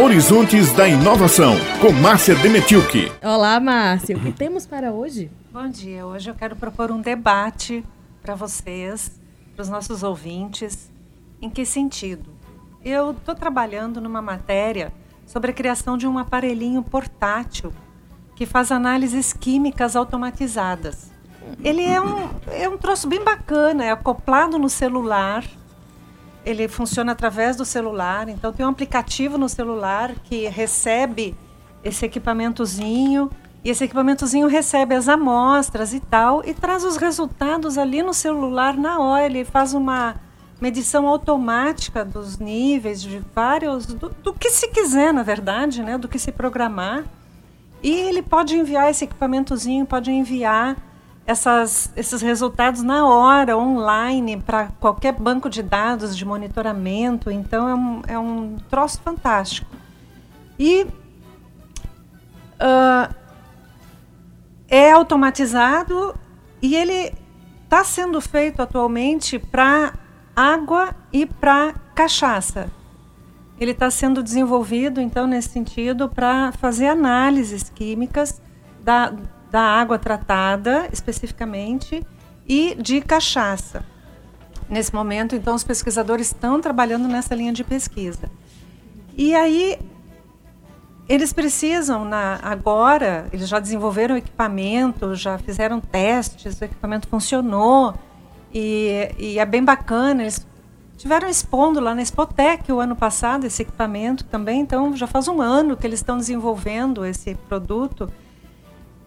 Horizontes da Inovação, com Márcia Demetilke. Olá, Márcia. O que temos para hoje? Bom dia. Hoje eu quero propor um debate para vocês, para os nossos ouvintes. Em que sentido? Eu estou trabalhando numa matéria sobre a criação de um aparelhinho portátil que faz análises químicas automatizadas. Ele é um, é um troço bem bacana, é acoplado no celular ele funciona através do celular. Então tem um aplicativo no celular que recebe esse equipamentozinho e esse equipamentozinho recebe as amostras e tal e traz os resultados ali no celular na hora. Ele faz uma medição automática dos níveis de vários do, do que se quiser, na verdade, né, do que se programar. E ele pode enviar esse equipamentozinho, pode enviar essas, esses resultados na hora, online, para qualquer banco de dados de monitoramento. Então, é um, é um troço fantástico. E uh, é automatizado e ele está sendo feito atualmente para água e para cachaça. Ele está sendo desenvolvido, então, nesse sentido, para fazer análises químicas da, da água tratada, especificamente, e de cachaça. Nesse momento, então, os pesquisadores estão trabalhando nessa linha de pesquisa. E aí, eles precisam, na, agora, eles já desenvolveram equipamento, já fizeram testes, o equipamento funcionou, e, e é bem bacana. Eles tiveram expondo lá na Expotec o ano passado esse equipamento também, então já faz um ano que eles estão desenvolvendo esse produto.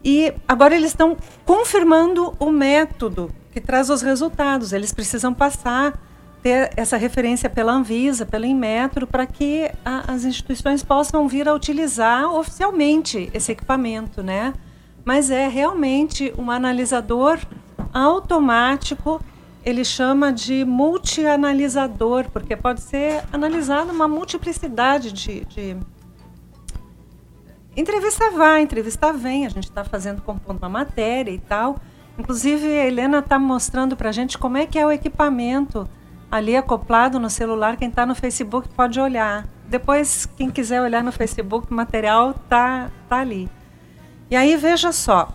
E agora eles estão confirmando o método que traz os resultados. Eles precisam passar, ter essa referência pela Anvisa, pela Inmetro, para que a, as instituições possam vir a utilizar oficialmente esse equipamento, né? Mas é realmente um analisador automático, ele chama de multianalisador, porque pode ser analisado uma multiplicidade de, de Entrevista vai, entrevista vem, a gente está fazendo, compondo uma matéria e tal. Inclusive, a Helena está mostrando para a gente como é que é o equipamento ali acoplado no celular. Quem está no Facebook pode olhar. Depois, quem quiser olhar no Facebook, o material tá, tá ali. E aí, veja só.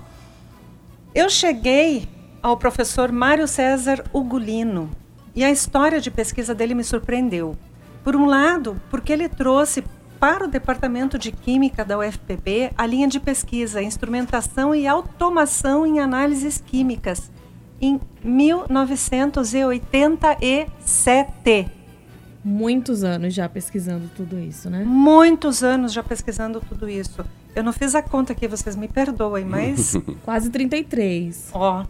Eu cheguei ao professor Mário César Ugolino e a história de pesquisa dele me surpreendeu. Por um lado, porque ele trouxe para o Departamento de Química da UFPB a linha de pesquisa Instrumentação e Automação em Análises Químicas, em 1987. Muitos anos já pesquisando tudo isso, né? Muitos anos já pesquisando tudo isso. Eu não fiz a conta aqui, vocês me perdoem, mas. Quase 33. Ó.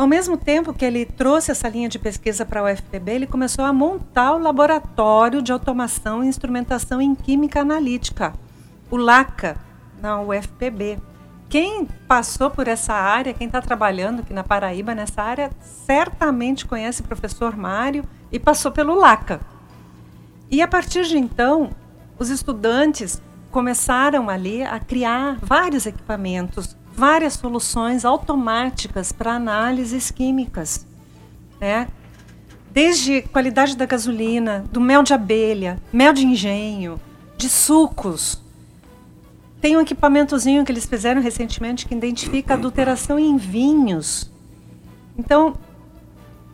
Ao mesmo tempo que ele trouxe essa linha de pesquisa para a UFPB, ele começou a montar o laboratório de automação e instrumentação em química analítica, o LACA, na UFPB. Quem passou por essa área, quem está trabalhando aqui na Paraíba nessa área, certamente conhece o professor Mário e passou pelo LACA. E a partir de então, os estudantes começaram ali a criar vários equipamentos várias soluções automáticas para análises químicas, né? Desde qualidade da gasolina, do mel de abelha, mel de engenho, de sucos. Tem um equipamentozinho que eles fizeram recentemente que identifica adulteração em vinhos. Então,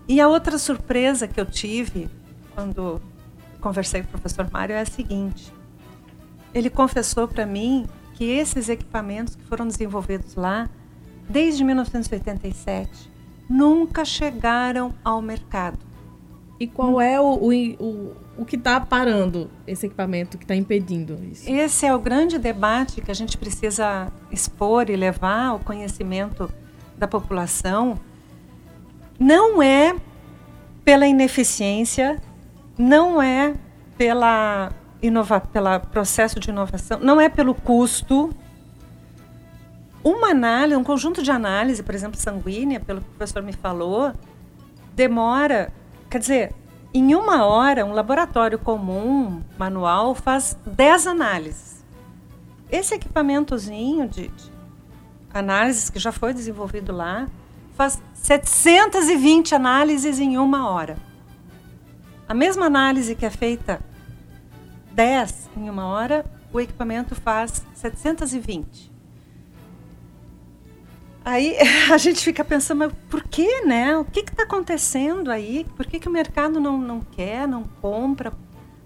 e a outra surpresa que eu tive quando conversei com o professor Mário é a seguinte: ele confessou para mim que esses equipamentos que foram desenvolvidos lá, desde 1987, nunca chegaram ao mercado. E qual é o, o, o, o que está parando esse equipamento, que está impedindo isso? Esse é o grande debate que a gente precisa expor e levar ao conhecimento da população. Não é pela ineficiência, não é pela inovar, pelo processo de inovação, não é pelo custo. Uma análise, um conjunto de análise, por exemplo, sanguínea, pelo que o professor me falou, demora, quer dizer, em uma hora, um laboratório comum, manual, faz 10 análises. Esse equipamentozinho de, de análises que já foi desenvolvido lá, faz 720 análises em uma hora. A mesma análise que é feita 10 em uma hora, o equipamento faz 720. Aí a gente fica pensando, mas por que, né? O que está acontecendo aí? Por que, que o mercado não, não quer, não compra?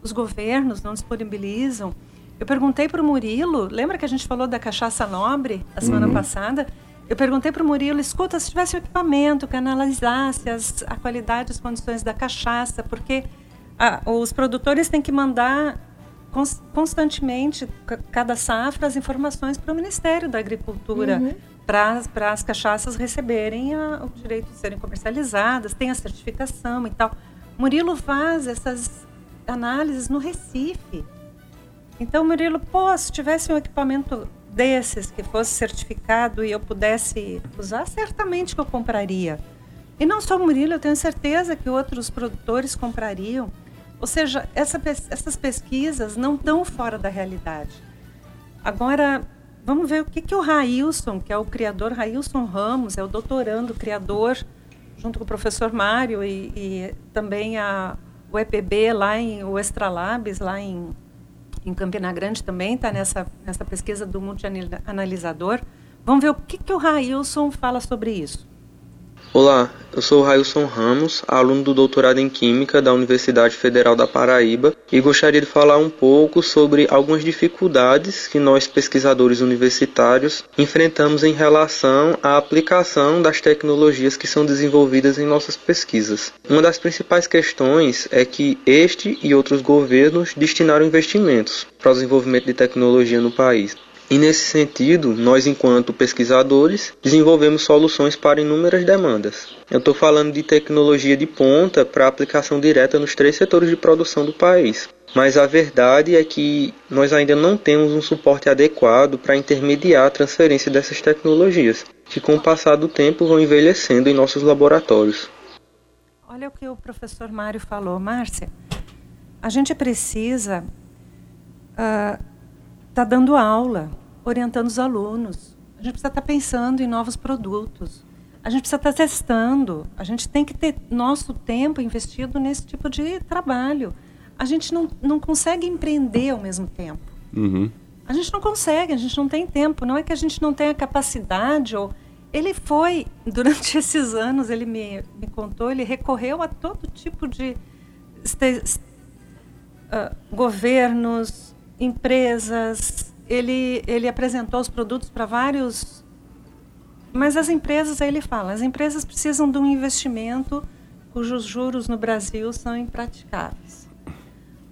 Os governos não disponibilizam? Eu perguntei para o Murilo, lembra que a gente falou da cachaça nobre a semana uhum. passada? Eu perguntei para o Murilo, escuta, se tivesse um equipamento que analisasse as, a qualidade as condições da cachaça, porque ah, os produtores têm que mandar constantemente, cada safra, as informações para o Ministério da Agricultura, uhum. para as cachaças receberem a, o direito de serem comercializadas, tem a certificação e tal. Murilo faz essas análises no Recife. Então, Murilo, pô, se tivesse um equipamento desses que fosse certificado e eu pudesse usar, certamente que eu compraria. E não só o Murilo, eu tenho certeza que outros produtores comprariam. Ou seja, essa, essas pesquisas não estão fora da realidade. Agora, vamos ver o que, que o Railson, que é o criador, Railson Ramos, é o doutorando, criador, junto com o professor Mário e, e também a, o EPB lá em, o Extralabs, lá em, em Campina Grande também está nessa, nessa pesquisa do multianalisador. Vamos ver o que, que o Railson fala sobre isso. Olá, eu sou Railson Ramos, aluno do doutorado em Química da Universidade Federal da Paraíba e gostaria de falar um pouco sobre algumas dificuldades que nós pesquisadores universitários enfrentamos em relação à aplicação das tecnologias que são desenvolvidas em nossas pesquisas. Uma das principais questões é que este e outros governos destinaram investimentos para o desenvolvimento de tecnologia no país. E nesse sentido, nós, enquanto pesquisadores, desenvolvemos soluções para inúmeras demandas. Eu estou falando de tecnologia de ponta para aplicação direta nos três setores de produção do país. Mas a verdade é que nós ainda não temos um suporte adequado para intermediar a transferência dessas tecnologias, que com o passar do tempo vão envelhecendo em nossos laboratórios. Olha o que o professor Mário falou, Márcia. A gente precisa uh, tá dando aula, orientando os alunos. A gente precisa estar pensando em novos produtos. A gente precisa estar testando. A gente tem que ter nosso tempo investido nesse tipo de trabalho. A gente não, não consegue empreender ao mesmo tempo. Uhum. A gente não consegue, a gente não tem tempo. Não é que a gente não tenha capacidade ou ele foi durante esses anos ele me, me contou ele recorreu a todo tipo de este, uh, governos empresas ele, ele apresentou os produtos para vários. Mas as empresas, aí ele fala, as empresas precisam de um investimento cujos juros no Brasil são impraticáveis.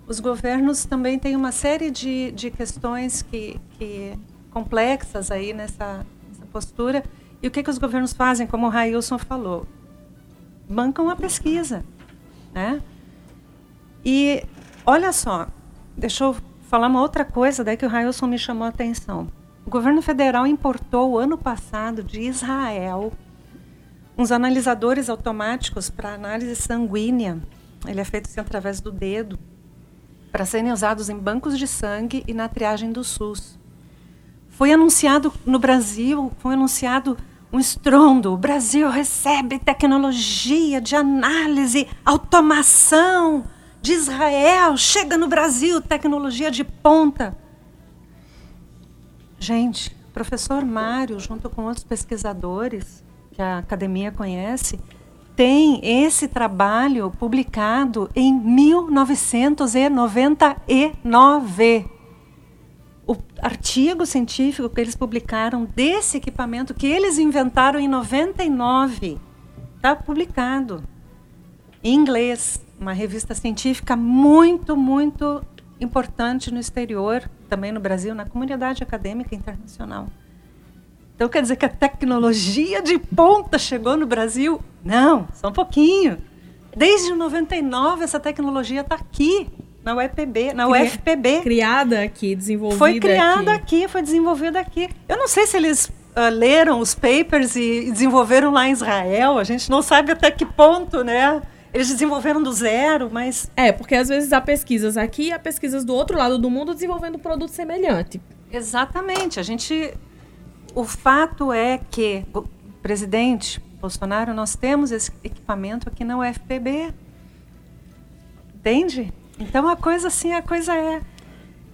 Os governos também têm uma série de, de questões que, que complexas aí nessa, nessa postura. E o que, que os governos fazem, como o Railson falou? Bancam a pesquisa. Né? E olha só, deixa eu falar uma outra coisa daí que o Railson me chamou a atenção. O governo federal importou ano passado de Israel uns analisadores automáticos para análise sanguínea. Ele é feito assim, através do dedo para serem usados em bancos de sangue e na triagem do SUS. Foi anunciado no Brasil, foi anunciado um estrondo. O Brasil recebe tecnologia de análise, automação de Israel, chega no Brasil, tecnologia de ponta. Gente, professor Mário, junto com outros pesquisadores que a academia conhece, tem esse trabalho publicado em 1999. O artigo científico que eles publicaram desse equipamento que eles inventaram em 99 está publicado em inglês uma revista científica muito, muito importante no exterior, também no Brasil, na comunidade acadêmica internacional. Então quer dizer que a tecnologia de ponta chegou no Brasil? Não, só um pouquinho. Desde 99 essa tecnologia está aqui na UFPB, na Cri UFPB. Criada aqui, desenvolvida Foi criada aqui. aqui, foi desenvolvida aqui. Eu não sei se eles uh, leram os papers e desenvolveram lá em Israel. A gente não sabe até que ponto, né? Eles desenvolveram do zero, mas. É, porque às vezes há pesquisas aqui e há pesquisas do outro lado do mundo desenvolvendo um produto semelhante. Exatamente. A gente. O fato é que, presidente Bolsonaro, nós temos esse equipamento aqui na UFPB. Entende? Então a coisa assim, a coisa é.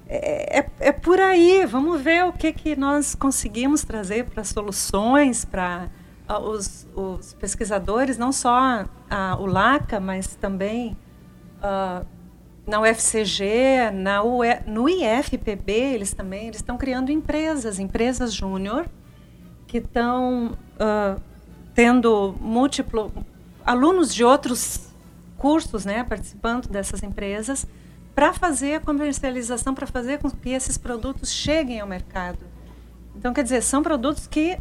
é, é, é por aí. Vamos ver o que, que nós conseguimos trazer para soluções para uh, os, os, pesquisadores, não só uh, o LACA, mas também uh, na UFCG, na UE, no IFPB, eles também eles estão criando empresas, empresas júnior, que estão uh, tendo múltiplo alunos de outros cursos, né, participando dessas empresas, para fazer a comercialização, para fazer com que esses produtos cheguem ao mercado. Então, quer dizer, são produtos que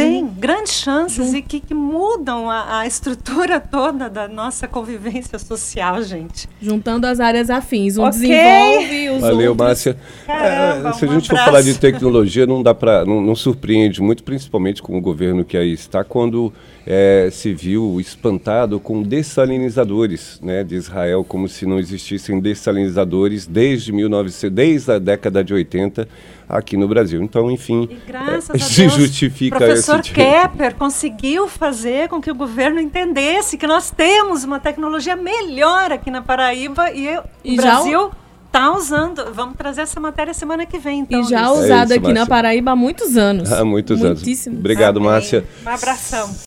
tem grandes chances e que, que mudam a, a, estrutura toda da nossa convivência social, gente. Juntando as áreas afins. Um okay. desenvolve os Valeu, outros... Márcia. Caramba, é, se a gente um for falar de tecnologia, não dá para não, não, surpreende muito, principalmente com o governo que aí está, quando é, se viu espantado com dessalinizadores né, de Israel, como se não existissem dessalinizadores desde 1900, desde a década de 80 aqui no Brasil. Então, enfim, é, se Deus, justifica professor esse Kepper conseguiu fazer com que o governo entendesse que nós temos uma tecnologia melhor aqui na Paraíba e, e o Brasil está usando. Vamos trazer essa matéria semana que vem. Então, e já usada é aqui Márcia. na Paraíba há muitos anos. Há muitos anos. Obrigado, Amém. Márcia. Um abração.